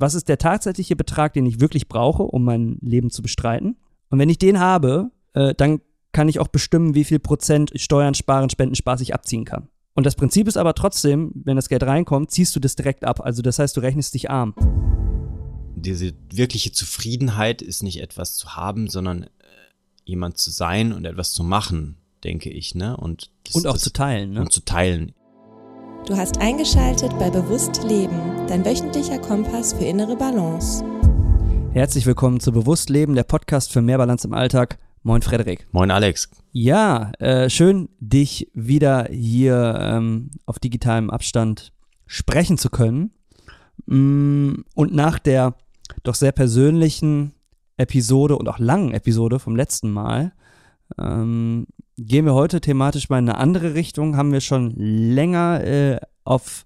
was ist der tatsächliche Betrag, den ich wirklich brauche, um mein Leben zu bestreiten. Und wenn ich den habe, äh, dann kann ich auch bestimmen, wie viel Prozent Steuern, Sparen, Spenden, Spaß ich abziehen kann. Und das Prinzip ist aber trotzdem, wenn das Geld reinkommt, ziehst du das direkt ab. Also das heißt, du rechnest dich arm. Diese wirkliche Zufriedenheit ist nicht etwas zu haben, sondern äh, jemand zu sein und etwas zu machen, denke ich, ne? Und, das, und auch das, zu teilen, ne? Und zu teilen. Du hast eingeschaltet bei Bewusst Leben, dein wöchentlicher Kompass für innere Balance. Herzlich willkommen zu Bewusst Leben, der Podcast für mehr Balance im Alltag. Moin Frederik. Moin Alex. Ja, äh, schön, dich wieder hier ähm, auf digitalem Abstand sprechen zu können. Mm, und nach der doch sehr persönlichen Episode und auch langen Episode vom letzten Mal ähm, gehen wir heute thematisch mal in eine andere Richtung. Haben wir schon länger äh, auf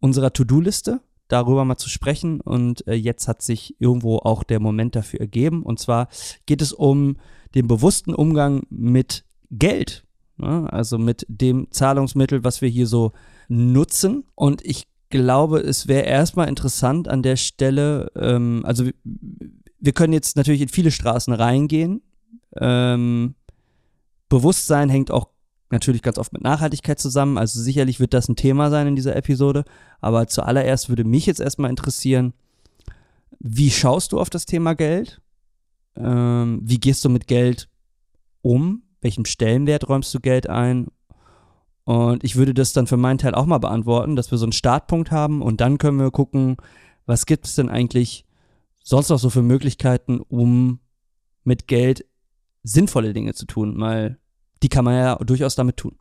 unserer To-Do-Liste darüber mal zu sprechen und äh, jetzt hat sich irgendwo auch der Moment dafür ergeben. Und zwar geht es um den bewussten Umgang mit Geld, ne? also mit dem Zahlungsmittel, was wir hier so nutzen. Und ich glaube, es wäre erstmal interessant an der Stelle, ähm, also wir können jetzt natürlich in viele Straßen reingehen. Ähm, Bewusstsein hängt auch natürlich ganz oft mit Nachhaltigkeit zusammen. Also sicherlich wird das ein Thema sein in dieser Episode. Aber zuallererst würde mich jetzt erstmal interessieren, wie schaust du auf das Thema Geld? Ähm, wie gehst du mit Geld um? Welchen Stellenwert räumst du Geld ein? Und ich würde das dann für meinen Teil auch mal beantworten, dass wir so einen Startpunkt haben und dann können wir gucken, was gibt es denn eigentlich sonst noch so für Möglichkeiten, um mit Geld sinnvolle Dinge zu tun, weil die kann man ja durchaus damit tun.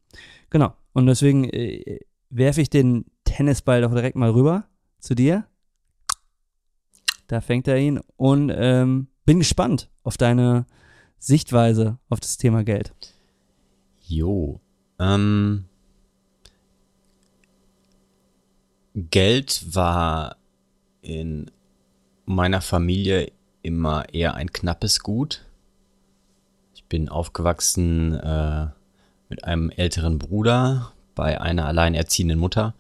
Genau. Und deswegen äh, werfe ich den Tennisball doch direkt mal rüber zu dir. Da fängt er ihn und ähm, bin gespannt auf deine Sichtweise auf das Thema Geld. Jo. Ähm, Geld war in meiner Familie immer eher ein knappes Gut. Ich bin aufgewachsen äh, mit einem älteren Bruder bei einer alleinerziehenden Mutter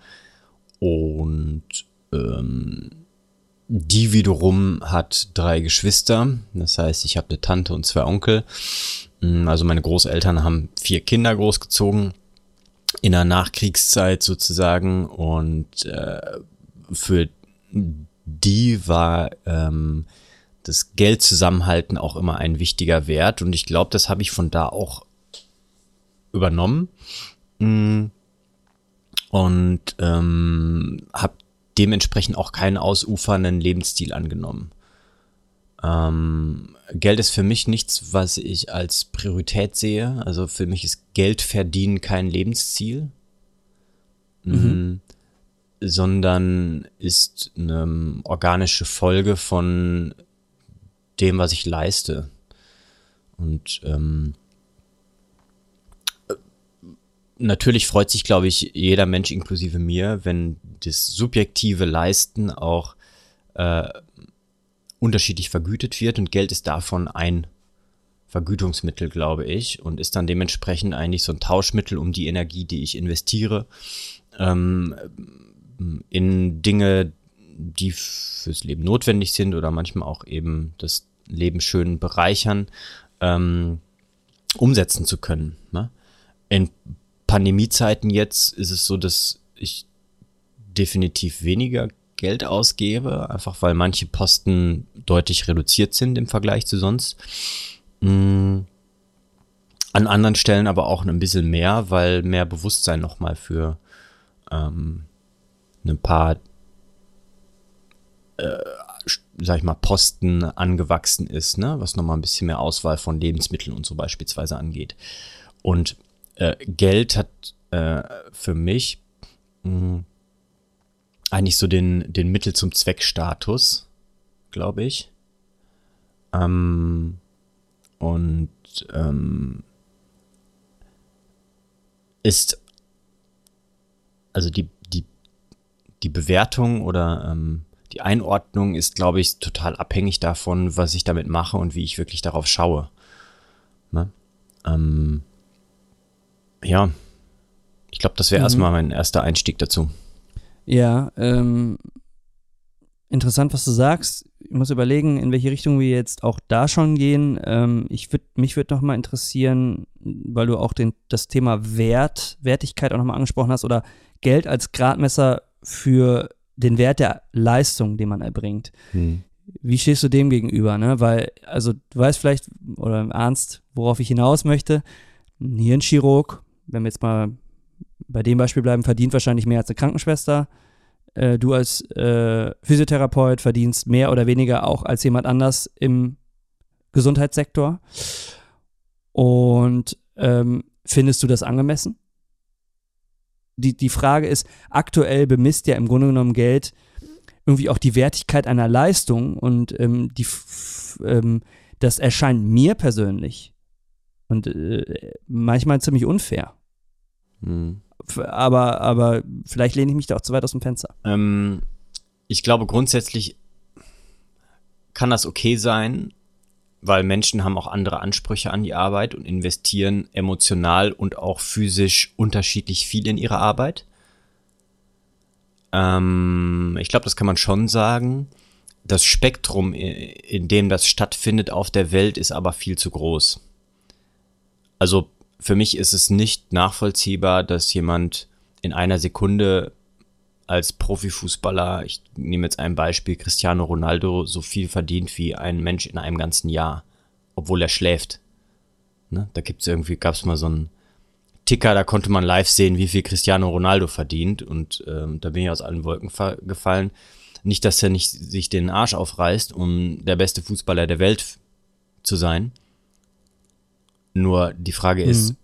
und ähm, die wiederum hat drei Geschwister. Das heißt, ich habe eine Tante und zwei Onkel. Mm, also meine Großeltern haben vier Kinder großgezogen in der Nachkriegszeit sozusagen und äh, für die war ähm, das Geld zusammenhalten auch immer ein wichtiger Wert und ich glaube, das habe ich von da auch übernommen mm, und ähm, habe dementsprechend auch keinen ausufernden Lebensstil angenommen. Ähm, Geld ist für mich nichts, was ich als Priorität sehe. Also für mich ist Geld verdienen kein Lebensziel, mhm. Mm, sondern ist eine organische Folge von dem, was ich leiste. Und ähm, natürlich freut sich, glaube ich, jeder Mensch inklusive mir, wenn das subjektive Leisten auch äh, unterschiedlich vergütet wird und Geld ist davon ein Vergütungsmittel, glaube ich, und ist dann dementsprechend eigentlich so ein Tauschmittel, um die Energie, die ich investiere, ähm, in Dinge, die fürs Leben notwendig sind oder manchmal auch eben das Leben schön bereichern, ähm, umsetzen zu können. Ne? In Pandemiezeiten jetzt ist es so, dass ich definitiv weniger Geld ausgebe, einfach weil manche Posten deutlich reduziert sind im Vergleich zu sonst. Mm. An anderen Stellen aber auch ein bisschen mehr, weil mehr Bewusstsein nochmal für ähm, ein paar, äh, sag ich mal, Posten angewachsen ist, ne? was nochmal ein bisschen mehr Auswahl von Lebensmitteln und so beispielsweise angeht. Und äh, Geld hat äh, für mich mh, mm, eigentlich so den, den Mittel zum Zweck-Status, glaube ich. Ähm, und ähm, ist also die, die, die Bewertung oder ähm, die Einordnung ist, glaube ich, total abhängig davon, was ich damit mache und wie ich wirklich darauf schaue. Ne? Ähm, ja, ich glaube, das wäre mhm. erstmal mein erster Einstieg dazu. Ja, ähm, interessant, was du sagst. Ich muss überlegen, in welche Richtung wir jetzt auch da schon gehen. Ähm, ich würd, mich würde noch mal interessieren, weil du auch den, das Thema Wert, Wertigkeit auch noch mal angesprochen hast oder Geld als Gradmesser für den Wert der Leistung, den man erbringt. Hm. Wie stehst du dem gegenüber? Ne? Weil, also du weißt vielleicht oder ahnst, worauf ich hinaus möchte. Ein Hirnchirurg, wenn wir jetzt mal bei dem Beispiel bleiben, verdient wahrscheinlich mehr als eine Krankenschwester. Äh, du als äh, Physiotherapeut verdienst mehr oder weniger auch als jemand anders im Gesundheitssektor. Und ähm, findest du das angemessen? Die, die Frage ist, aktuell bemisst ja im Grunde genommen Geld irgendwie auch die Wertigkeit einer Leistung und ähm, die, ähm, das erscheint mir persönlich und äh, manchmal ziemlich unfair. Hm. Aber, aber vielleicht lehne ich mich da auch zu weit aus dem Fenster. Ähm, ich glaube, grundsätzlich kann das okay sein, weil Menschen haben auch andere Ansprüche an die Arbeit und investieren emotional und auch physisch unterschiedlich viel in ihre Arbeit. Ähm, ich glaube, das kann man schon sagen. Das Spektrum, in dem das stattfindet auf der Welt, ist aber viel zu groß. Also für mich ist es nicht nachvollziehbar, dass jemand in einer Sekunde als Profifußballer, ich nehme jetzt ein Beispiel, Cristiano Ronaldo so viel verdient wie ein Mensch in einem ganzen Jahr, obwohl er schläft. Ne? Da gibt's irgendwie, gab's mal so einen Ticker, da konnte man live sehen, wie viel Cristiano Ronaldo verdient und ähm, da bin ich aus allen Wolken gefallen. Nicht, dass er nicht sich den Arsch aufreißt, um der beste Fußballer der Welt zu sein. Nur die Frage ist,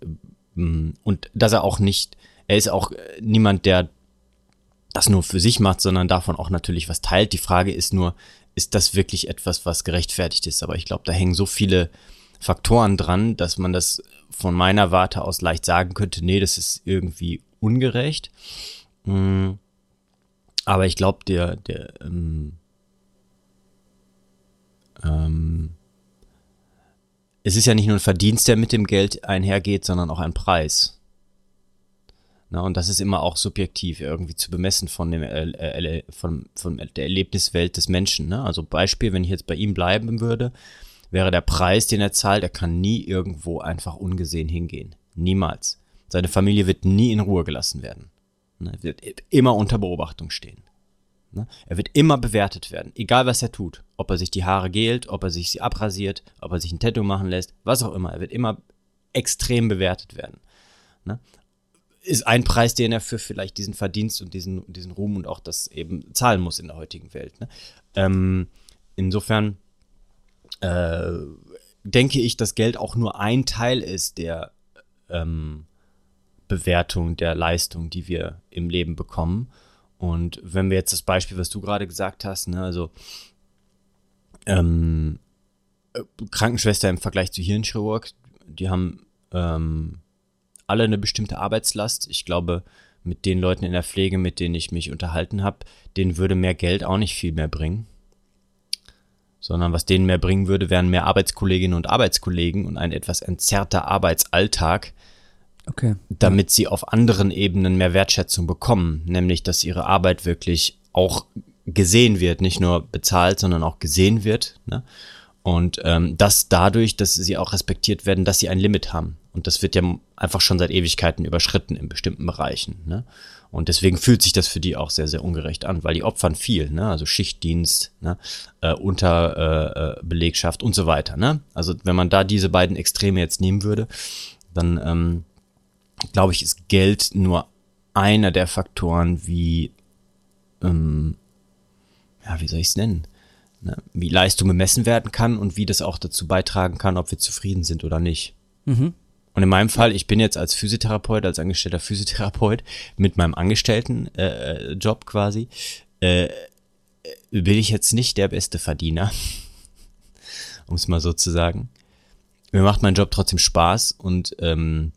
mhm. und dass er auch nicht, er ist auch niemand, der das nur für sich macht, sondern davon auch natürlich was teilt. Die Frage ist nur, ist das wirklich etwas, was gerechtfertigt ist? Aber ich glaube, da hängen so viele Faktoren dran, dass man das von meiner Warte aus leicht sagen könnte, nee, das ist irgendwie ungerecht. Mm. Aber ich glaube, der, der, ähm, ähm, es ist ja nicht nur ein Verdienst, der mit dem Geld einhergeht, sondern auch ein Preis. Na, und das ist immer auch subjektiv irgendwie zu bemessen von, dem, äh, äh, von, von der Erlebniswelt des Menschen. Ne? Also Beispiel, wenn ich jetzt bei ihm bleiben würde, wäre der Preis, den er zahlt, er kann nie irgendwo einfach ungesehen hingehen. Niemals. Seine Familie wird nie in Ruhe gelassen werden. Ne? Wird immer unter Beobachtung stehen. Ne? Er wird immer bewertet werden, egal was er tut. Ob er sich die Haare gelt, ob er sich sie abrasiert, ob er sich ein Tattoo machen lässt, was auch immer. Er wird immer extrem bewertet werden. Ne? Ist ein Preis, den er für vielleicht diesen Verdienst und diesen, diesen Ruhm und auch das eben zahlen muss in der heutigen Welt. Ne? Ähm, insofern äh, denke ich, dass Geld auch nur ein Teil ist der ähm, Bewertung der Leistung, die wir im Leben bekommen. Und wenn wir jetzt das Beispiel, was du gerade gesagt hast, ne, also ähm, äh, Krankenschwester im Vergleich zu Hirnchirurg, die haben ähm, alle eine bestimmte Arbeitslast. Ich glaube, mit den Leuten in der Pflege, mit denen ich mich unterhalten habe, denen würde mehr Geld auch nicht viel mehr bringen. Sondern was denen mehr bringen würde, wären mehr Arbeitskolleginnen und Arbeitskollegen und ein etwas entzerrter Arbeitsalltag, okay. damit sie auf anderen Ebenen mehr Wertschätzung bekommen. Nämlich, dass ihre Arbeit wirklich auch gesehen wird, nicht nur bezahlt, sondern auch gesehen wird. Ne? Und ähm, das dadurch, dass sie auch respektiert werden, dass sie ein Limit haben. Und das wird ja einfach schon seit Ewigkeiten überschritten in bestimmten Bereichen. Ne? Und deswegen fühlt sich das für die auch sehr, sehr ungerecht an, weil die opfern viel, ne? also Schichtdienst, ne? äh, Unterbelegschaft äh, und so weiter. Ne? Also wenn man da diese beiden Extreme jetzt nehmen würde, dann ähm, glaube ich, ist Geld nur einer der Faktoren, wie, ähm, ja, wie soll ich es nennen? Ne? Wie Leistung gemessen werden kann und wie das auch dazu beitragen kann, ob wir zufrieden sind oder nicht. Mhm. Und in meinem Fall, ich bin jetzt als Physiotherapeut, als angestellter Physiotherapeut mit meinem Angestelltenjob äh, Job quasi, äh, bin ich jetzt nicht der beste Verdiener, um es mal so zu sagen. Mir macht mein Job trotzdem Spaß und ähm,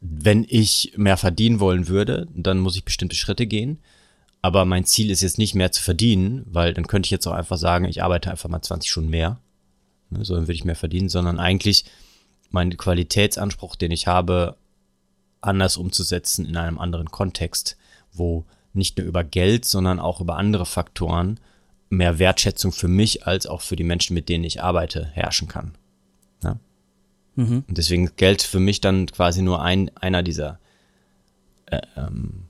wenn ich mehr verdienen wollen würde, dann muss ich bestimmte Schritte gehen. Aber mein Ziel ist jetzt nicht mehr zu verdienen, weil dann könnte ich jetzt auch einfach sagen, ich arbeite einfach mal 20 Stunden mehr. Ne, so dann würde ich mehr verdienen, sondern eigentlich meinen Qualitätsanspruch, den ich habe, anders umzusetzen in einem anderen Kontext, wo nicht nur über Geld, sondern auch über andere Faktoren mehr Wertschätzung für mich als auch für die Menschen, mit denen ich arbeite, herrschen kann. Ja? Mhm. Und deswegen Geld für mich dann quasi nur ein, einer dieser äh, ähm,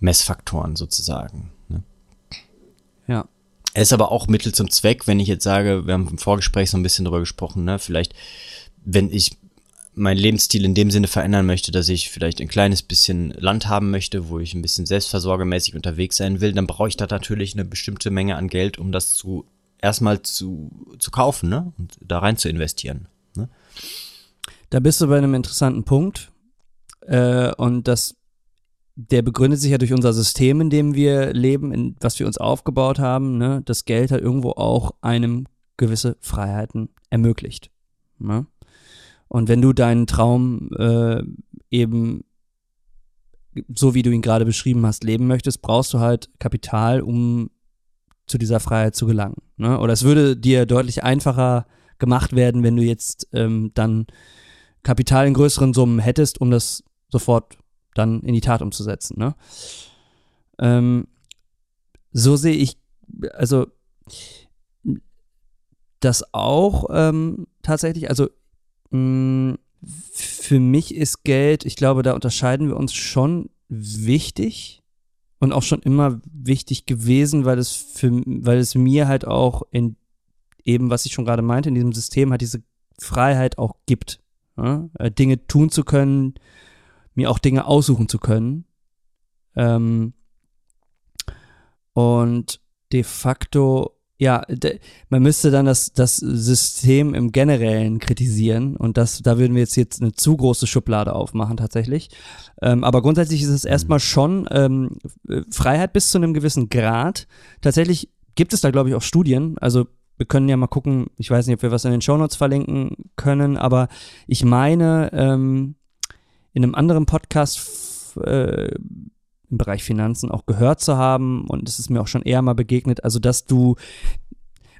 Messfaktoren sozusagen. Ne? Ja. Er ist aber auch Mittel zum Zweck, wenn ich jetzt sage, wir haben im Vorgespräch so ein bisschen drüber gesprochen, ne? vielleicht, wenn ich meinen Lebensstil in dem Sinne verändern möchte, dass ich vielleicht ein kleines bisschen Land haben möchte, wo ich ein bisschen selbstversorgermäßig unterwegs sein will, dann brauche ich da natürlich eine bestimmte Menge an Geld, um das zu erstmal zu, zu kaufen ne? und da rein zu investieren. Ne? Da bist du bei einem interessanten Punkt. Äh, und das, der begründet sich ja durch unser System, in dem wir leben, in was wir uns aufgebaut haben. Ne? Das Geld hat irgendwo auch einem gewisse Freiheiten ermöglicht. Ne? Und wenn du deinen Traum äh, eben so wie du ihn gerade beschrieben hast, leben möchtest, brauchst du halt Kapital, um zu dieser Freiheit zu gelangen. Ne? Oder es würde dir deutlich einfacher gemacht werden, wenn du jetzt ähm, dann Kapital in größeren Summen hättest, um das sofort dann in die Tat umzusetzen. Ne? Ähm, so sehe ich, also das auch ähm, tatsächlich, also Mm, für mich ist Geld, ich glaube, da unterscheiden wir uns schon wichtig und auch schon immer wichtig gewesen, weil es für, weil es mir halt auch in eben, was ich schon gerade meinte, in diesem System halt diese Freiheit auch gibt, ja? Äh, Dinge tun zu können, mir auch Dinge aussuchen zu können. Ähm, und de facto ja, man müsste dann das, das System im Generellen kritisieren und das, da würden wir jetzt, jetzt eine zu große Schublade aufmachen tatsächlich. Ähm, aber grundsätzlich ist es erstmal mhm. schon ähm, Freiheit bis zu einem gewissen Grad. Tatsächlich gibt es da, glaube ich, auch Studien. Also wir können ja mal gucken, ich weiß nicht, ob wir was in den Shownotes verlinken können, aber ich meine, ähm, in einem anderen Podcast äh, im Bereich Finanzen auch gehört zu haben. Und es ist mir auch schon eher mal begegnet, also dass du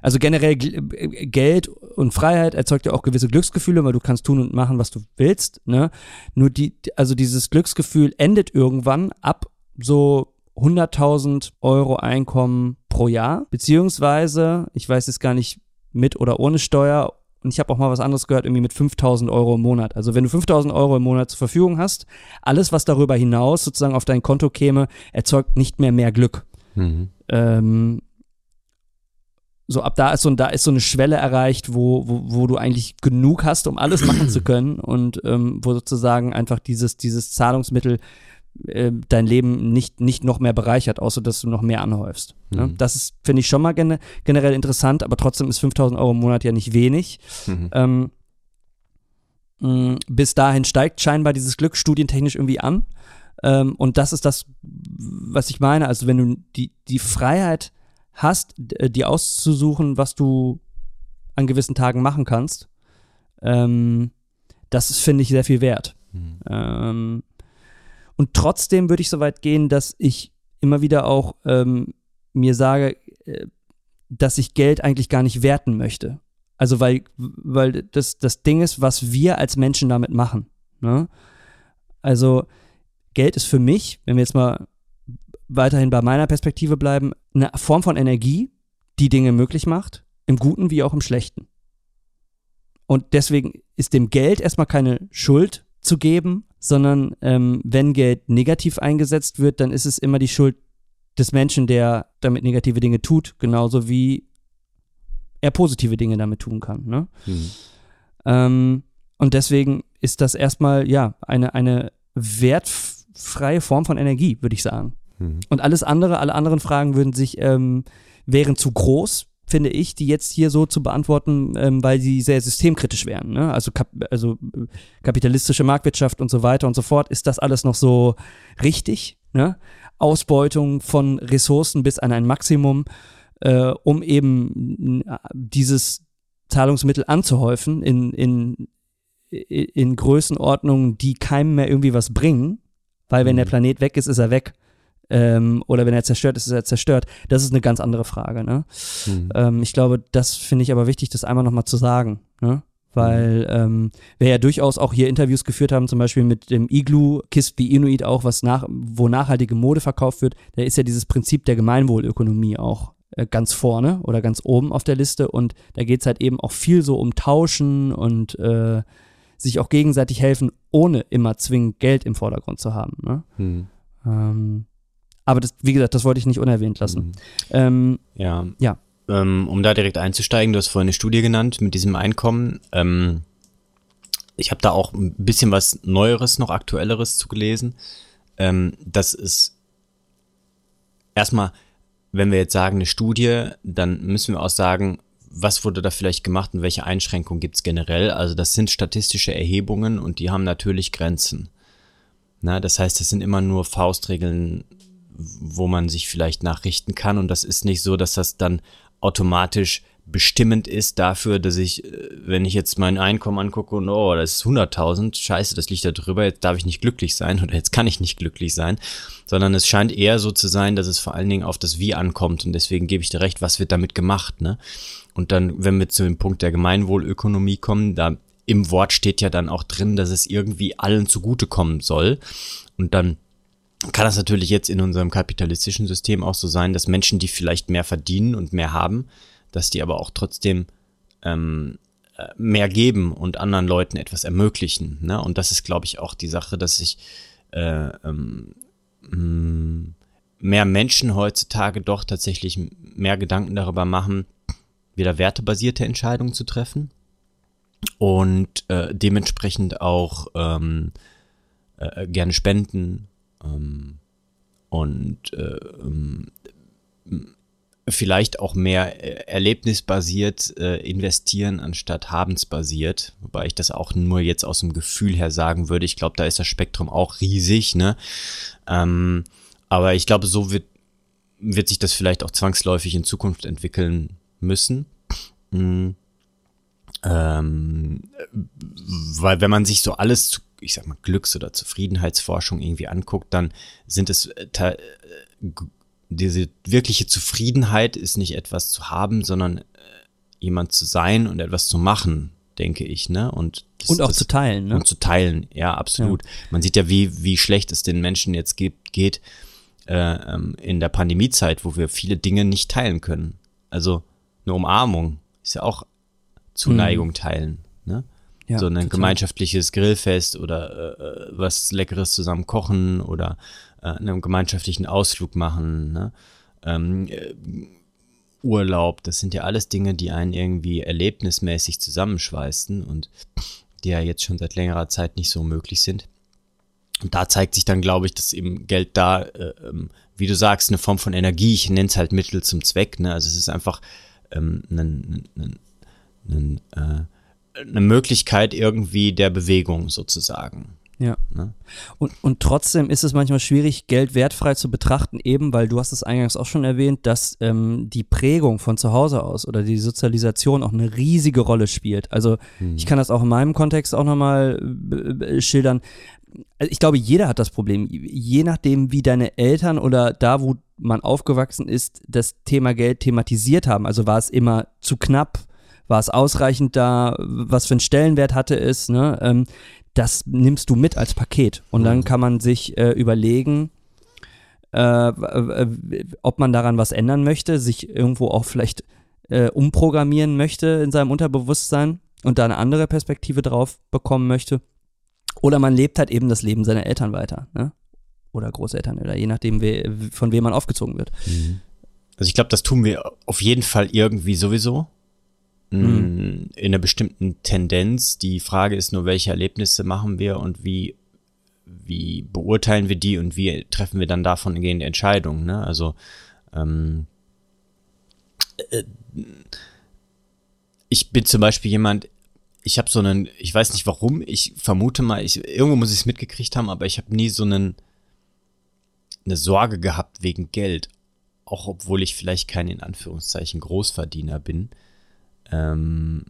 also generell äh, Geld und Freiheit erzeugt ja auch gewisse Glücksgefühle, weil du kannst tun und machen, was du willst, ne? Nur die also dieses Glücksgefühl endet irgendwann ab so 100.000 Euro Einkommen pro Jahr, beziehungsweise, ich weiß jetzt gar nicht, mit oder ohne Steuer und ich habe auch mal was anderes gehört, irgendwie mit 5000 Euro im Monat. Also wenn du 5000 Euro im Monat zur Verfügung hast, alles, was darüber hinaus sozusagen auf dein Konto käme, erzeugt nicht mehr mehr Glück. Mhm. Ähm, so ab da ist so, da ist so eine Schwelle erreicht, wo, wo, wo du eigentlich genug hast, um alles machen zu können und ähm, wo sozusagen einfach dieses, dieses Zahlungsmittel äh, dein Leben nicht, nicht noch mehr bereichert, außer dass du noch mehr anhäufst. Ne? Mhm. Das ist, finde ich, schon mal gene generell interessant, aber trotzdem ist 5000 Euro im Monat ja nicht wenig. Mhm. Ähm, mh, bis dahin steigt scheinbar dieses Glück studientechnisch irgendwie an. Ähm, und das ist das, was ich meine. Also, wenn du die, die Freiheit hast, dir auszusuchen, was du an gewissen Tagen machen kannst, ähm, das ist, finde ich, sehr viel wert. Mhm. Ähm, und trotzdem würde ich so weit gehen, dass ich immer wieder auch ähm, mir sage, äh, dass ich Geld eigentlich gar nicht werten möchte. Also weil, weil das, das Ding ist, was wir als Menschen damit machen. Ne? Also Geld ist für mich, wenn wir jetzt mal weiterhin bei meiner Perspektive bleiben, eine Form von Energie, die Dinge möglich macht, im Guten wie auch im Schlechten. Und deswegen ist dem Geld erstmal keine Schuld zu geben, sondern ähm, wenn Geld negativ eingesetzt wird, dann ist es immer die Schuld des Menschen, der damit negative Dinge tut, genauso wie er positive Dinge damit tun kann. Ne? Mhm. Ähm, und deswegen ist das erstmal ja eine, eine wertfreie Form von Energie, würde ich sagen. Mhm. Und alles andere, alle anderen Fragen würden sich ähm, wären zu groß, finde ich, die jetzt hier so zu beantworten, ähm, weil sie sehr systemkritisch wären. Ne? Also, kap also äh, kapitalistische Marktwirtschaft und so weiter und so fort. Ist das alles noch so richtig? Ne? Ausbeutung von Ressourcen bis an ein Maximum, äh, um eben dieses Zahlungsmittel anzuhäufen in, in, in Größenordnungen, die keinem mehr irgendwie was bringen. Weil wenn der mhm. Planet weg ist, ist er weg ähm, oder wenn er zerstört ist, ist er zerstört. Das ist eine ganz andere Frage. Ne? Mhm. Ähm, ich glaube, das finde ich aber wichtig, das einmal nochmal zu sagen. Ne? weil ähm, wir ja durchaus auch hier Interviews geführt haben, zum Beispiel mit dem Igloo, Kiss the Inuit auch, was nach, wo nachhaltige Mode verkauft wird, da ist ja dieses Prinzip der Gemeinwohlökonomie auch äh, ganz vorne oder ganz oben auf der Liste und da geht es halt eben auch viel so um Tauschen und äh, sich auch gegenseitig helfen, ohne immer zwingend Geld im Vordergrund zu haben. Ne? Hm. Aber das, wie gesagt, das wollte ich nicht unerwähnt lassen. Mhm. Ähm, Ja. Ja. Ähm, um da direkt einzusteigen, du hast vorhin eine Studie genannt mit diesem Einkommen. Ähm, ich habe da auch ein bisschen was Neueres, noch Aktuelleres zu gelesen. Ähm, das ist erstmal, wenn wir jetzt sagen eine Studie, dann müssen wir auch sagen, was wurde da vielleicht gemacht und welche Einschränkungen gibt's generell. Also das sind statistische Erhebungen und die haben natürlich Grenzen. Na, das heißt, das sind immer nur Faustregeln, wo man sich vielleicht nachrichten kann. Und das ist nicht so, dass das dann automatisch bestimmend ist dafür, dass ich, äh, wenn ich jetzt mein Einkommen angucke und oh, das ist 100.000, scheiße, das liegt da drüber, jetzt darf ich nicht glücklich sein oder jetzt kann ich nicht glücklich sein, sondern es scheint eher so zu sein, dass es vor allen Dingen auf das Wie ankommt und deswegen gebe ich dir recht, was wird damit gemacht, ne? Und dann, wenn wir zu dem Punkt der Gemeinwohlökonomie kommen, da im Wort steht ja dann auch drin, dass es irgendwie allen zugutekommen soll und dann kann das natürlich jetzt in unserem kapitalistischen System auch so sein, dass Menschen, die vielleicht mehr verdienen und mehr haben, dass die aber auch trotzdem ähm, äh, mehr geben und anderen Leuten etwas ermöglichen. Ne? Und das ist, glaube ich, auch die Sache, dass sich äh, ähm, mh, mehr Menschen heutzutage doch tatsächlich mehr Gedanken darüber machen, wieder wertebasierte Entscheidungen zu treffen und äh, dementsprechend auch ähm, äh, gerne spenden und äh, ähm, vielleicht auch mehr äh, erlebnisbasiert äh, investieren anstatt habensbasiert, wobei ich das auch nur jetzt aus dem Gefühl her sagen würde. Ich glaube, da ist das Spektrum auch riesig, ne? Ähm, aber ich glaube, so wird wird sich das vielleicht auch zwangsläufig in Zukunft entwickeln müssen. Mm. Ähm, weil wenn man sich so alles zu, ich sag mal, Glücks- oder Zufriedenheitsforschung irgendwie anguckt, dann sind es äh, äh, diese wirkliche Zufriedenheit ist nicht etwas zu haben, sondern äh, jemand zu sein und etwas zu machen, denke ich, ne? Und das, und auch das, zu teilen, ne? und zu teilen, ja, absolut. Man sieht ja, wie, wie schlecht es den Menschen jetzt gibt, geht äh, ähm, in der Pandemiezeit, wo wir viele Dinge nicht teilen können. Also eine Umarmung ist ja auch Zuneigung teilen. Ne? Ja, so ein total. gemeinschaftliches Grillfest oder äh, äh, was Leckeres zusammen kochen oder äh, einen gemeinschaftlichen Ausflug machen. Ne? Ähm, äh, Urlaub, das sind ja alles Dinge, die einen irgendwie erlebnismäßig zusammenschweißen und die ja jetzt schon seit längerer Zeit nicht so möglich sind. Und da zeigt sich dann, glaube ich, dass eben Geld da, äh, ähm, wie du sagst, eine Form von Energie, ich nenne es halt Mittel zum Zweck, ne? Also es ist einfach ähm, ein, ein, ein, äh, eine Möglichkeit irgendwie der Bewegung sozusagen. Ja. Ne? Und, und trotzdem ist es manchmal schwierig, Geld wertfrei zu betrachten, eben weil du hast es eingangs auch schon erwähnt, dass ähm, die Prägung von zu Hause aus oder die Sozialisation auch eine riesige Rolle spielt. Also ich kann das auch in meinem Kontext auch nochmal äh, schildern. Also ich glaube, jeder hat das Problem. Je nachdem, wie deine Eltern oder da, wo man aufgewachsen ist, das Thema Geld thematisiert haben. Also war es immer zu knapp, war es ausreichend da, was für einen Stellenwert hatte es, ne? Ähm, das nimmst du mit als Paket. Und dann kann man sich äh, überlegen, äh, w- ob man daran was ändern möchte, sich irgendwo auch vielleicht äh, umprogrammieren möchte in seinem Unterbewusstsein und da eine andere Perspektive drauf bekommen möchte. Oder man lebt halt eben das Leben seiner Eltern weiter, ne? Oder Großeltern, oder je nachdem, we von wem man aufgezogen wird. Also ich glaube, das tun wir auf jeden Fall irgendwie sowieso. Mm, In einer bestimmten Tendenz. Die Frage ist nur, welche Erlebnisse machen wir und wie, wie beurteilen wir die und wie treffen wir dann davon gehende Entscheidungen. Ne? Also ähm, äh, ich bin zum Beispiel jemand, ich habe so einen, ich weiß nicht warum, ich vermute mal, ich, irgendwo muss ich es mitgekriegt haben, aber ich habe nie so einen, eine Sorge gehabt wegen Geld auch obwohl ich vielleicht kein in Anführungszeichen Großverdiener bin. Ähm,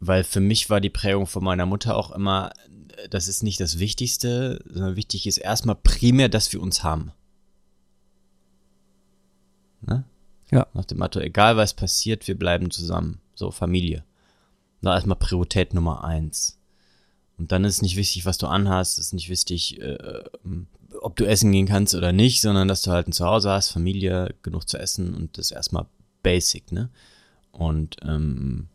weil für mich war die Prägung von meiner Mutter auch immer, äh, das ist nicht das Wichtigste, sondern wichtig ist erstmal primär, dass wir uns haben. Ne? Ja. Nach dem Motto, egal was passiert, wir bleiben zusammen. So, Familie. Da erstmal Priorität Nummer eins. Und dann ist es nicht wichtig, was du anhast, ist nicht wichtig, äh, ob du essen gehen kannst oder nicht, sondern dass du halt ein Zuhause hast, Familie, genug zu essen und das erstmal basic, ne? Und ähm,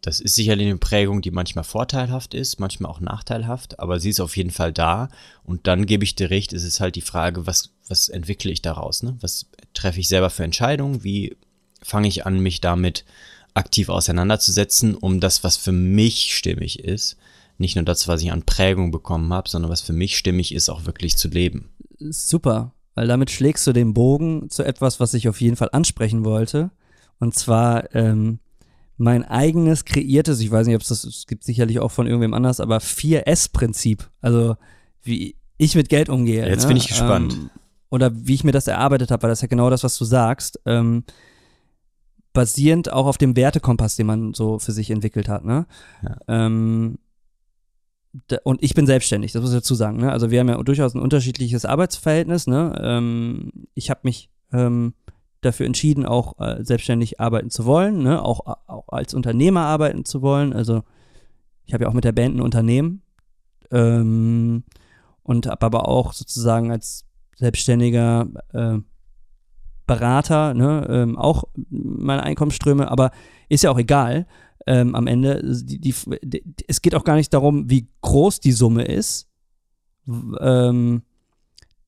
das ist sicherlich eine Prägung, die manchmal vorteilhaft ist, manchmal auch nachteilhaft, aber sie ist auf jeden Fall da. Und dann gebe ich dir recht, es ist halt die Frage, was, was entwickle ich daraus? Ne? Was treffe ich selber für Entscheidungen? Wie fange ich an, mich damit aktiv auseinanderzusetzen, um das, was für mich stimmig ist, nicht nur das, was ich an Prägung bekommen habe, sondern was für mich stimmig ist, auch wirklich zu leben. Super, weil damit schlägst du den Bogen zu etwas, was ich auf jeden Fall ansprechen wollte. Und zwar ähm, mein eigenes kreiertes, ich weiß nicht, ob es das, es gibt sicherlich auch von irgendwem anders, aber 4S-Prinzip. Also wie ich mit Geld umgehe. Jetzt ne? bin ich gespannt. Ähm, oder wie ich mir das erarbeitet habe, weil das ist ja genau das, was du sagst. Ähm, basierend auch auf dem Wertekompass, den man so für sich entwickelt hat. Ne? Ja. Ähm, und ich bin selbstständig, das muss ich dazu sagen. Ne? Also wir haben ja durchaus ein unterschiedliches Arbeitsverhältnis. Ne? Ähm, ich habe mich ähm, dafür entschieden, auch äh, selbstständig arbeiten zu wollen, ne? auch, auch als Unternehmer arbeiten zu wollen. Also ich habe ja auch mit der Band ein Unternehmen ähm, und habe aber auch sozusagen als selbstständiger äh, Berater ne? ähm, auch meine Einkommensströme, aber ist ja auch egal. Ähm, am Ende, die, die, die, es geht auch gar nicht darum, wie groß die Summe ist, ähm,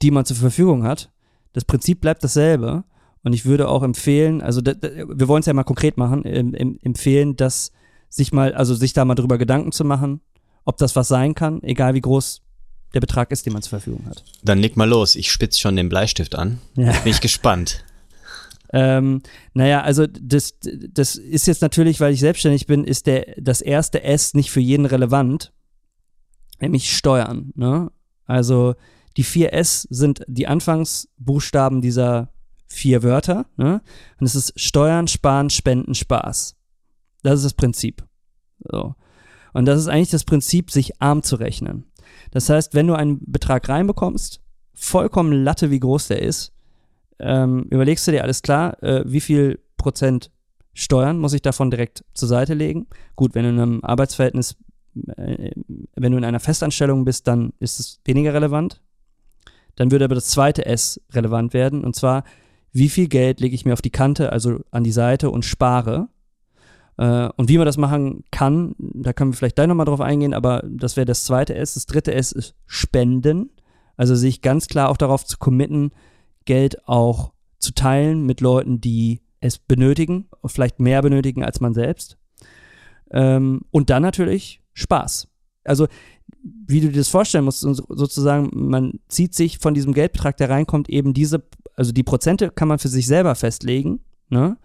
die man zur Verfügung hat. Das Prinzip bleibt dasselbe. Und ich würde auch empfehlen, also wir wollen es ja mal konkret machen, empfehlen, dass sich mal, also sich da mal drüber Gedanken zu machen, ob das was sein kann, egal wie groß der Betrag ist, den man zur Verfügung hat. Dann leg mal los, ich spitze schon den Bleistift an. Ja. Bin ich gespannt. Ähm, naja, also das, das ist jetzt natürlich, weil ich selbstständig bin, ist der, das erste S nicht für jeden relevant, nämlich Steuern. Ne? Also die vier S sind die Anfangsbuchstaben dieser vier Wörter. Ne? Und es ist Steuern, Sparen, Spenden, Spaß. Das ist das Prinzip. So. Und das ist eigentlich das Prinzip, sich arm zu rechnen. Das heißt, wenn du einen Betrag reinbekommst, vollkommen Latte, wie groß der ist, ähm, überlegst du dir alles klar, äh, wie viel Prozent Steuern muss ich davon direkt zur Seite legen. Gut, wenn du in einem Arbeitsverhältnis, äh, wenn du in einer Festanstellung bist, dann ist es weniger relevant. Dann würde aber das zweite S relevant werden, und zwar, wie viel Geld lege ich mir auf die Kante, also an die Seite und spare. Äh, und wie man das machen kann, da können wir vielleicht gleich nochmal drauf eingehen, aber das wäre das zweite S. Das dritte S ist Spenden. Also sich ganz klar auch darauf zu committen, Geld auch zu teilen mit Leuten, die es benötigen, vielleicht mehr benötigen als man selbst. Ähm, und dann natürlich Spaß. Also, wie du dir das vorstellen musst, sozusagen, man zieht sich von diesem Geldbetrag, der reinkommt, eben diese also die Prozente kann man für sich selber festlegen. Ne?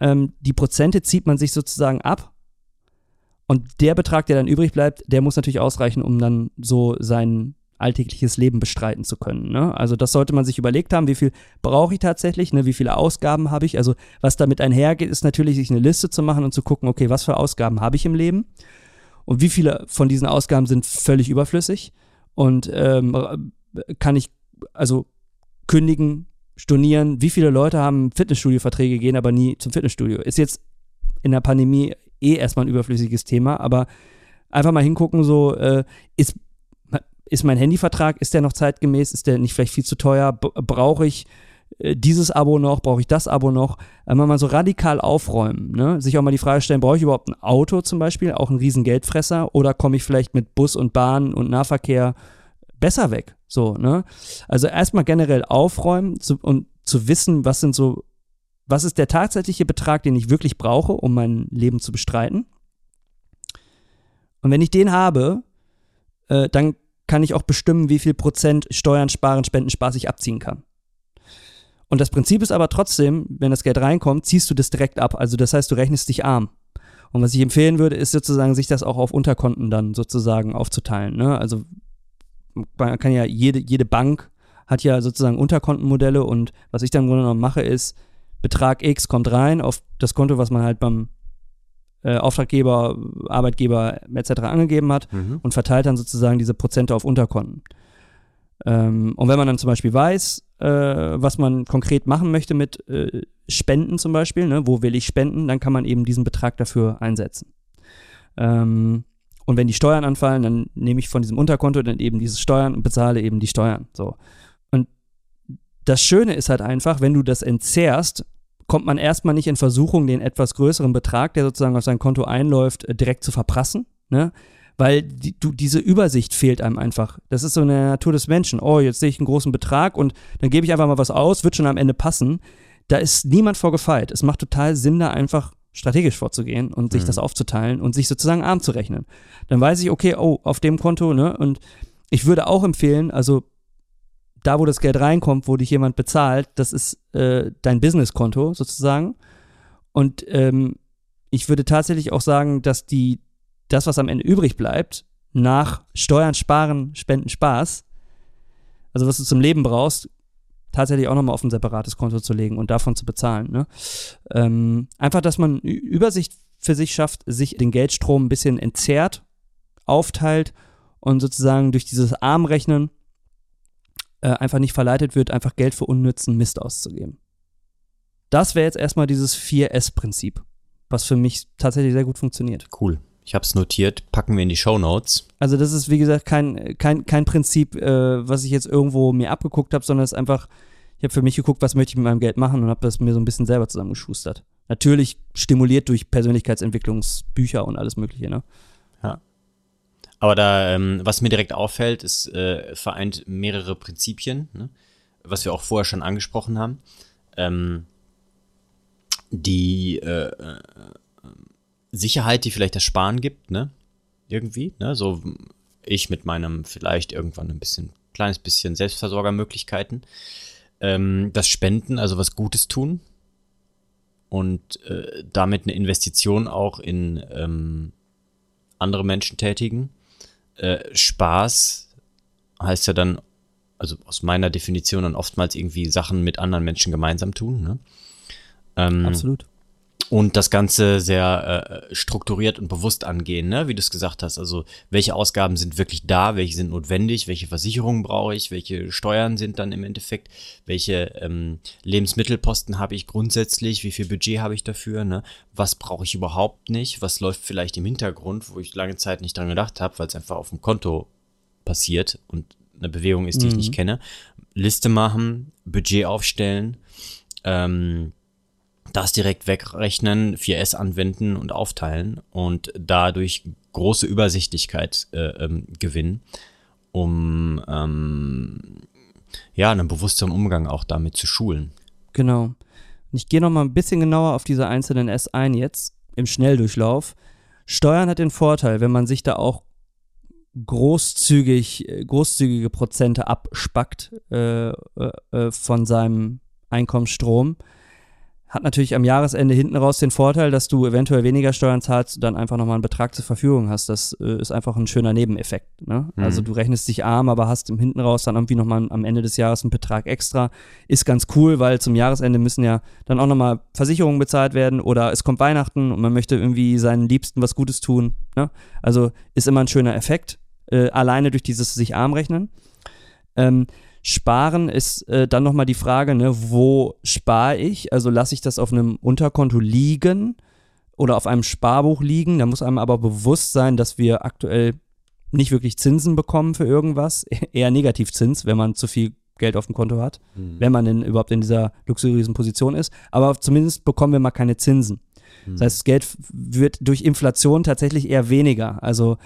Ähm, die Prozente zieht man sich sozusagen ab. Und der Betrag, der dann übrig bleibt, der muss natürlich ausreichen, um dann so sein alltägliches Leben bestreiten zu können. Ne? Also das sollte man sich überlegt haben, wie viel brauche ich tatsächlich, ne? wie viele Ausgaben habe ich. Also was damit einhergeht, ist natürlich, sich eine Liste zu machen und zu gucken, okay, was für Ausgaben habe ich im Leben und wie viele von diesen Ausgaben sind völlig überflüssig und ähm, kann ich also kündigen, stornieren, wie viele Leute haben Fitnessstudio-Verträge, gehen aber nie zum Fitnessstudio. Ist jetzt in der Pandemie eh erstmal ein überflüssiges Thema, aber einfach mal hingucken, so, äh, ist, ist mein Handyvertrag, ist der noch zeitgemäß, ist der nicht vielleicht viel zu teuer, brauche ich äh, dieses Abo noch, brauche ich das Abo noch, einmal mal so radikal aufräumen, ne? sich auch mal die Frage stellen, brauche ich überhaupt ein Auto zum Beispiel, auch ein riesen Geldfresser, oder komme ich vielleicht mit Bus und Bahn und Nahverkehr besser weg. So, ne? Also erstmal generell aufräumen zu, und zu wissen, was sind so, was ist der tatsächliche Betrag, den ich wirklich brauche, um mein Leben zu bestreiten. Und wenn ich den habe, äh, dann kann ich auch bestimmen, wie viel Prozent Steuern, Sparen, Spenden, Spaß ich abziehen kann. Und das Prinzip ist aber trotzdem, wenn das Geld reinkommt, ziehst du das direkt ab. Also das heißt, du rechnest dich arm. Und was ich empfehlen würde, ist sozusagen, sich das auch auf Unterkonten dann sozusagen aufzuteilen. Ne? Also man kann ja jede, jede Bank hat ja sozusagen Unterkontenmodelle und was ich dann im Grunde genommen mache, ist, Betrag X kommt rein auf das Konto, was man halt beim äh, Auftraggeber, Arbeitgeber etc. angegeben hat mhm. und verteilt dann sozusagen diese Prozente auf Unterkonten. Ähm, und wenn man dann zum Beispiel weiß, äh, was man konkret machen möchte mit äh, Spenden zum Beispiel, ne? wo will ich spenden, dann kann man eben diesen Betrag dafür einsetzen. Ähm, und wenn die Steuern anfallen, dann nehme ich von diesem Unterkonto dann eben diese Steuern und bezahle eben die Steuern. So. Und das Schöne ist halt einfach, wenn du das entzehrst, kommt man erstmal nicht in Versuchung, den etwas größeren Betrag, der sozusagen auf sein Konto einläuft, äh, direkt zu verprassen. Ne? Weil die, du, diese Übersicht fehlt einem einfach. Das ist so eine Natur des Menschen. Oh, jetzt sehe ich einen großen Betrag und dann gebe ich einfach mal was aus, wird schon am Ende passen. Da ist niemand vorgefeilt. Es macht total Sinn, da einfach strategisch vorzugehen und sich mhm. das aufzuteilen und sich sozusagen arm zu rechnen. Dann weiß ich, okay, oh, auf dem Konto, ne? Und ich würde auch empfehlen, also da, wo das Geld reinkommt, wo dich jemand bezahlt, das ist äh, dein Businesskonto sozusagen. Und ähm, ich würde tatsächlich auch sagen, dass die, das, was am Ende übrig bleibt, nach Steuern, Sparen, Spenden, Spaß, also was du zum Leben brauchst, tatsächlich auch nochmal auf ein separates Konto zu legen und davon zu bezahlen. Ne? Ähm, einfach, dass man Übersicht für sich schafft, sich den Geldstrom ein bisschen entzerrt, aufteilt und sozusagen durch dieses Armrechnen äh, einfach nicht verleitet wird, einfach Geld für unnützen Mist auszugeben. Das wäre jetzt erstmal dieses 4S-Prinzip, was für mich tatsächlich sehr gut funktioniert. Cool. Ich habe es notiert, packen wir in die Show Notes. Also das ist wie gesagt kein, kein, kein Prinzip, äh, was ich jetzt irgendwo mir abgeguckt habe, sondern es ist einfach, ich habe für mich geguckt, was möchte ich mit meinem Geld machen und habe das mir so ein bisschen selber zusammengeschustert. Natürlich stimuliert durch Persönlichkeitsentwicklungsbücher und alles Mögliche, ne? Aber da, ähm, was mir direkt auffällt, ist, äh, vereint mehrere Prinzipien, ne? was wir auch vorher schon angesprochen haben. Ähm, die äh, äh Sicherheit, die vielleicht das Sparen gibt, ne? Irgendwie, ne? So ich mit meinem vielleicht irgendwann ein bisschen, kleines bisschen Selbstversorgermöglichkeiten. Ähm, das Spenden, also was Gutes tun. Und äh, damit eine Investition auch in ähm, andere Menschen tätigen. Äh, Spaß heißt ja dann, also aus meiner Definition dann oftmals irgendwie Sachen mit anderen Menschen gemeinsam tun. Ne? Ähm, Absolut und das Ganze sehr äh, strukturiert und bewusst angehen, ne? wie du es gesagt hast. Also welche Ausgaben sind wirklich da, welche sind notwendig, welche Versicherungen brauche ich, welche Steuern sind dann im Endeffekt, welche ähm, Lebensmittelposten habe ich grundsätzlich, wie viel Budget habe ich dafür, ne? was brauche ich überhaupt nicht, was läuft vielleicht im Hintergrund, wo ich lange Zeit nicht dran gedacht habe, weil es einfach auf dem Konto passiert und eine Bewegung ist, die mhm. ich nicht kenne. Liste machen, Budget aufstellen, ähm, das direkt wegrechnen, 4S anwenden und aufteilen und dadurch große Übersichtlichkeit äh, ähm, gewinnen, um ähm, ja einen bewussteren Umgang auch damit zu schulen. Genau. Ich gehe noch mal ein bisschen genauer auf diese einzelnen S ein jetzt im Schnelldurchlauf. Steuern hat den Vorteil, wenn man sich da auch großzügig, großzügige Prozente abspackt äh, äh, äh von seinem Einkommensstrom, hat natürlich am Jahresende hinten raus den Vorteil, dass du eventuell weniger Steuern zahlst und dann einfach nochmal einen Betrag zur Verfügung hast. Das äh, ist einfach ein schöner Nebeneffekt. Ne? Mhm. Also du rechnest dich arm, aber hast im hinten raus dann irgendwie nochmal am Ende des Jahres einen Betrag extra. Ist ganz cool, weil zum Jahresende müssen ja dann auch nochmal Versicherungen bezahlt werden oder es kommt Weihnachten und man möchte irgendwie seinen Liebsten was Gutes tun. Ne? Also ist immer ein schöner Effekt, äh, alleine durch dieses sich arm rechnen. Ähm, Sparen ist äh, dann nochmal die Frage, ne, wo spare ich? Also lasse ich das auf einem Unterkonto liegen oder auf einem Sparbuch liegen? Da muss einem aber bewusst sein, dass wir aktuell nicht wirklich Zinsen bekommen für irgendwas, eher Negativzins, wenn man zu viel Geld auf dem Konto hat, mhm. wenn man denn überhaupt in dieser luxuriösen Position ist. Aber zumindest bekommen wir mal keine Zinsen. Mhm. Das heißt, das Geld wird durch Inflation tatsächlich eher weniger. Also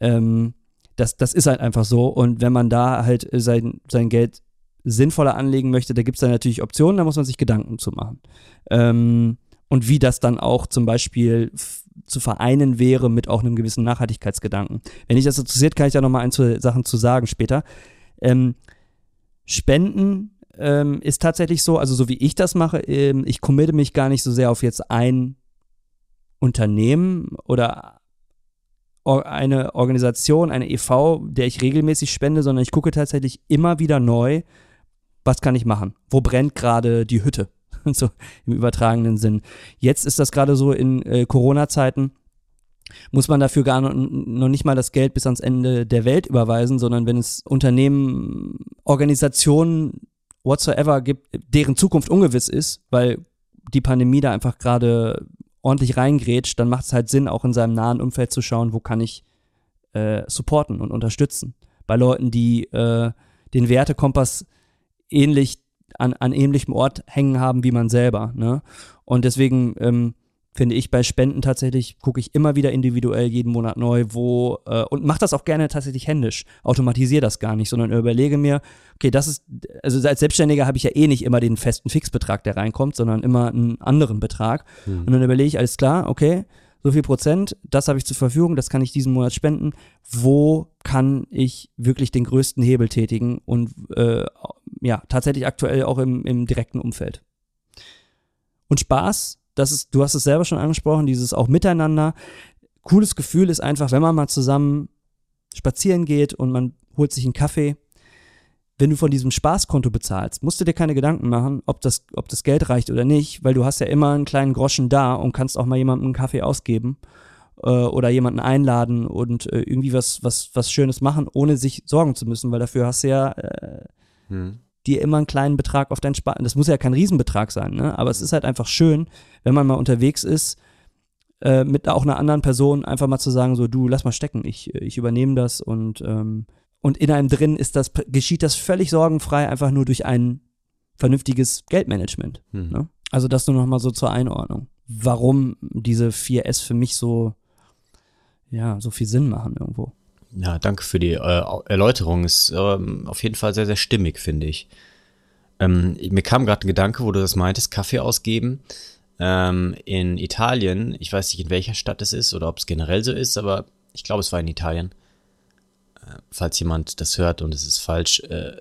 ähm, das, das ist halt einfach so. Und wenn man da halt sein, sein Geld sinnvoller anlegen möchte, da gibt es dann natürlich Optionen, da muss man sich Gedanken zu machen. Ähm, und wie das dann auch zum Beispiel zu vereinen wäre mit auch einem gewissen Nachhaltigkeitsgedanken. Wenn dich das interessiert, kann ich da nochmal ein, zwei Sachen zu sagen später. Ähm, Spenden ähm, ist tatsächlich so, also so wie ich das mache, ähm, ich committe mich gar nicht so sehr auf jetzt ein Unternehmen oder eine Organisation, eine EV, der ich regelmäßig spende, sondern ich gucke tatsächlich immer wieder neu, was kann ich machen? Wo brennt gerade die Hütte? so im übertragenen Sinn. Jetzt ist das gerade so in äh, Corona-Zeiten, muss man dafür gar noch, noch, nicht mal das Geld bis ans Ende der Welt überweisen, sondern wenn es Unternehmen, Organisationen whatsoever gibt, deren Zukunft ungewiss ist, weil die Pandemie da einfach gerade ordentlich reingrätscht, dann macht es halt Sinn, auch in seinem nahen Umfeld zu schauen, wo kann ich äh, supporten und unterstützen. Bei Leuten, die äh, den Wertekompass ähnlich an, an ähnlichem Ort hängen haben wie man selber. Ne? Und deswegen ähm, finde ich bei Spenden tatsächlich, gucke ich immer wieder individuell jeden Monat neu, wo, äh, und mache das auch gerne tatsächlich händisch, automatisiere das gar nicht, sondern überlege mir, okay, das ist, also als Selbstständiger habe ich ja eh nicht immer den festen Fixbetrag, der reinkommt, sondern immer einen anderen Betrag. Mhm. Und dann überlege ich, alles klar, okay, so viel Prozent, das habe ich zur Verfügung, das kann ich diesen Monat spenden. Wo kann ich wirklich den größten Hebel tätigen und äh, ja, tatsächlich aktuell auch im, im direkten Umfeld. Und Spaß das ist, du hast es selber schon angesprochen, dieses auch Miteinander. Cooles Gefühl ist einfach, wenn man mal zusammen spazieren geht und man holt sich einen Kaffee. Wenn du von diesem Spaßkonto bezahlst, musst du dir keine Gedanken machen, ob das, ob das Geld reicht oder nicht, weil du hast ja immer einen kleinen Groschen da und kannst auch mal jemandem einen Kaffee ausgeben äh, oder jemanden einladen und äh, irgendwie was, was, was Schönes machen, ohne sich sorgen zu müssen, weil dafür hast du ja äh, hm dir immer einen kleinen Betrag auf dein Sparen. Das muss ja kein Riesenbetrag sein, ne? aber es ist halt einfach schön, wenn man mal unterwegs ist, äh, mit auch einer anderen Person einfach mal zu sagen, so du, lass mal stecken, ich, ich übernehme das und, ähm, und in einem drin ist das, geschieht das völlig sorgenfrei, einfach nur durch ein vernünftiges Geldmanagement. Mhm. Ne? Also das nur nochmal so zur Einordnung. Warum diese 4S für mich so, ja, so viel Sinn machen irgendwo. Ja, danke für die äh, Erläuterung. Ist ähm, auf jeden Fall sehr, sehr stimmig, finde ich. Ähm, mir kam gerade ein Gedanke, wo du das meintest, Kaffee ausgeben. Ähm, in Italien, ich weiß nicht, in welcher Stadt es ist oder ob es generell so ist, aber ich glaube, es war in Italien. Äh, falls jemand das hört und es ist falsch. Äh,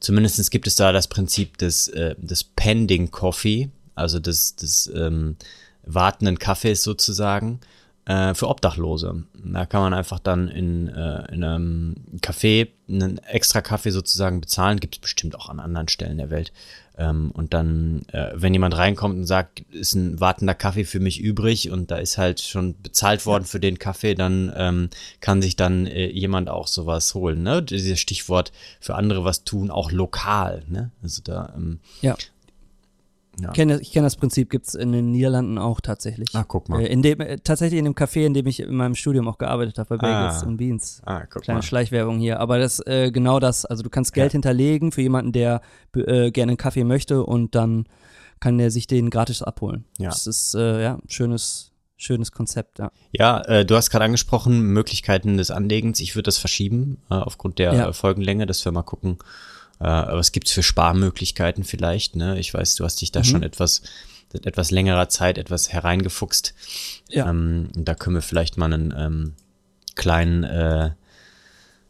zumindest gibt es da das Prinzip des, äh, des Pending Coffee, also des, des ähm, wartenden Kaffees sozusagen äh, für Obdachlose. Da kann man einfach dann in, äh, in einem Café einen extra Kaffee sozusagen bezahlen. Gibt es bestimmt auch an anderen Stellen der Welt. Ähm, und dann, äh, wenn jemand reinkommt und sagt, ist ein wartender Kaffee für mich übrig und da ist halt schon bezahlt worden für den Kaffee, dann ähm, kann sich dann äh, jemand auch sowas holen. Ne? Dieses Stichwort für andere was tun, auch lokal. Ne? Also da ähm, ja. Ja. Ich kenne kenn das Prinzip, gibt es in den Niederlanden auch tatsächlich. Ah, guck mal. Äh, in dem, äh, tatsächlich in dem Café, in dem ich in meinem Studium auch gearbeitet habe, bei Bagels ah. und Beans. Ah, guck Kleine mal. Schleichwerbung hier. Aber das äh, genau das. Also du kannst Geld ja. hinterlegen für jemanden, der äh, gerne einen Kaffee möchte und dann kann der sich den gratis abholen. Ja. Das ist äh, ja ein schönes, schönes Konzept, ja. Ja, äh, du hast gerade angesprochen, Möglichkeiten des Anlegens. Ich würde das verschieben, äh, aufgrund der ja. Folgenlänge, dass wir mal gucken, äh, was gibt's für Sparmöglichkeiten vielleicht? Ne? Ich weiß, du hast dich da mhm. schon etwas seit etwas längerer Zeit etwas hereingefuchst. Ja. Ähm, da können wir vielleicht mal einen ähm, kleinen äh,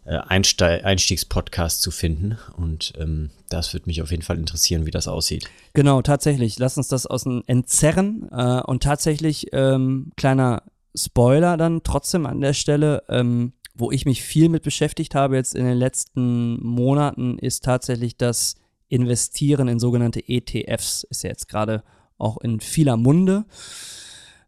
äh Einste Einstiegspodcast zu finden. Und ähm, das würde mich auf jeden Fall interessieren, wie das aussieht. Genau, tatsächlich. Lass uns das außen entzerren. Äh, und tatsächlich, ähm, kleiner Spoiler dann trotzdem an der Stelle. Ähm, wo ich mich viel mit beschäftigt habe jetzt in den letzten Monaten, ist tatsächlich das Investieren in sogenannte ETFs. Ist ja jetzt gerade auch in vieler Munde.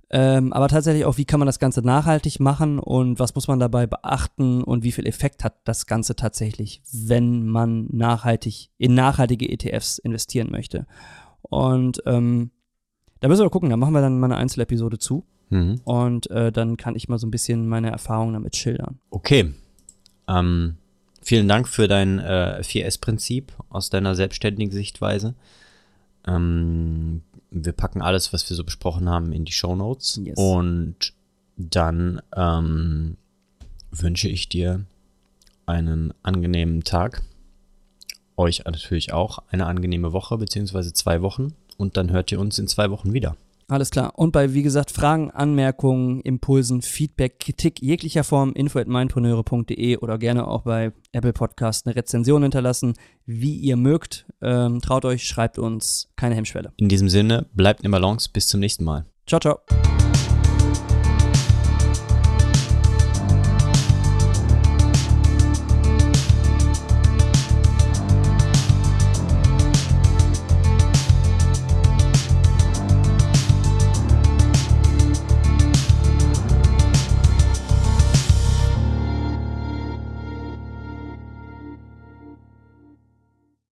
Ähm, aber tatsächlich auch, wie kann man das Ganze nachhaltig machen und was muss man dabei beachten und wie viel Effekt hat das Ganze tatsächlich, wenn man nachhaltig in nachhaltige ETFs investieren möchte. Und ähm, da müssen wir gucken, da machen wir dann mal eine Einzelepisode zu. Mhm. Und äh, dann kann ich mal so ein bisschen meine Erfahrungen damit schildern. Okay. Ähm, vielen Dank für dein äh, 4S-Prinzip aus deiner selbstständigen Sichtweise. Ähm, wir packen alles, was wir so besprochen haben, in die Show Notes. Yes. Und dann ähm, wünsche ich dir einen angenehmen Tag. Euch natürlich auch eine angenehme Woche beziehungsweise zwei Wochen. Und dann hört ihr uns in zwei Wochen wieder. Alles klar. Und bei, wie gesagt, Fragen, Anmerkungen, Impulsen, Feedback, Kritik jeglicher Form, info at mindpreneure.de oder gerne auch bei Apple Podcast eine Rezension hinterlassen, wie ihr mögt. Ähm, traut euch, schreibt uns, keine Hemmschwelle. In diesem Sinne, bleibt in Balance, bis zum nächsten Mal. Ciao, ciao.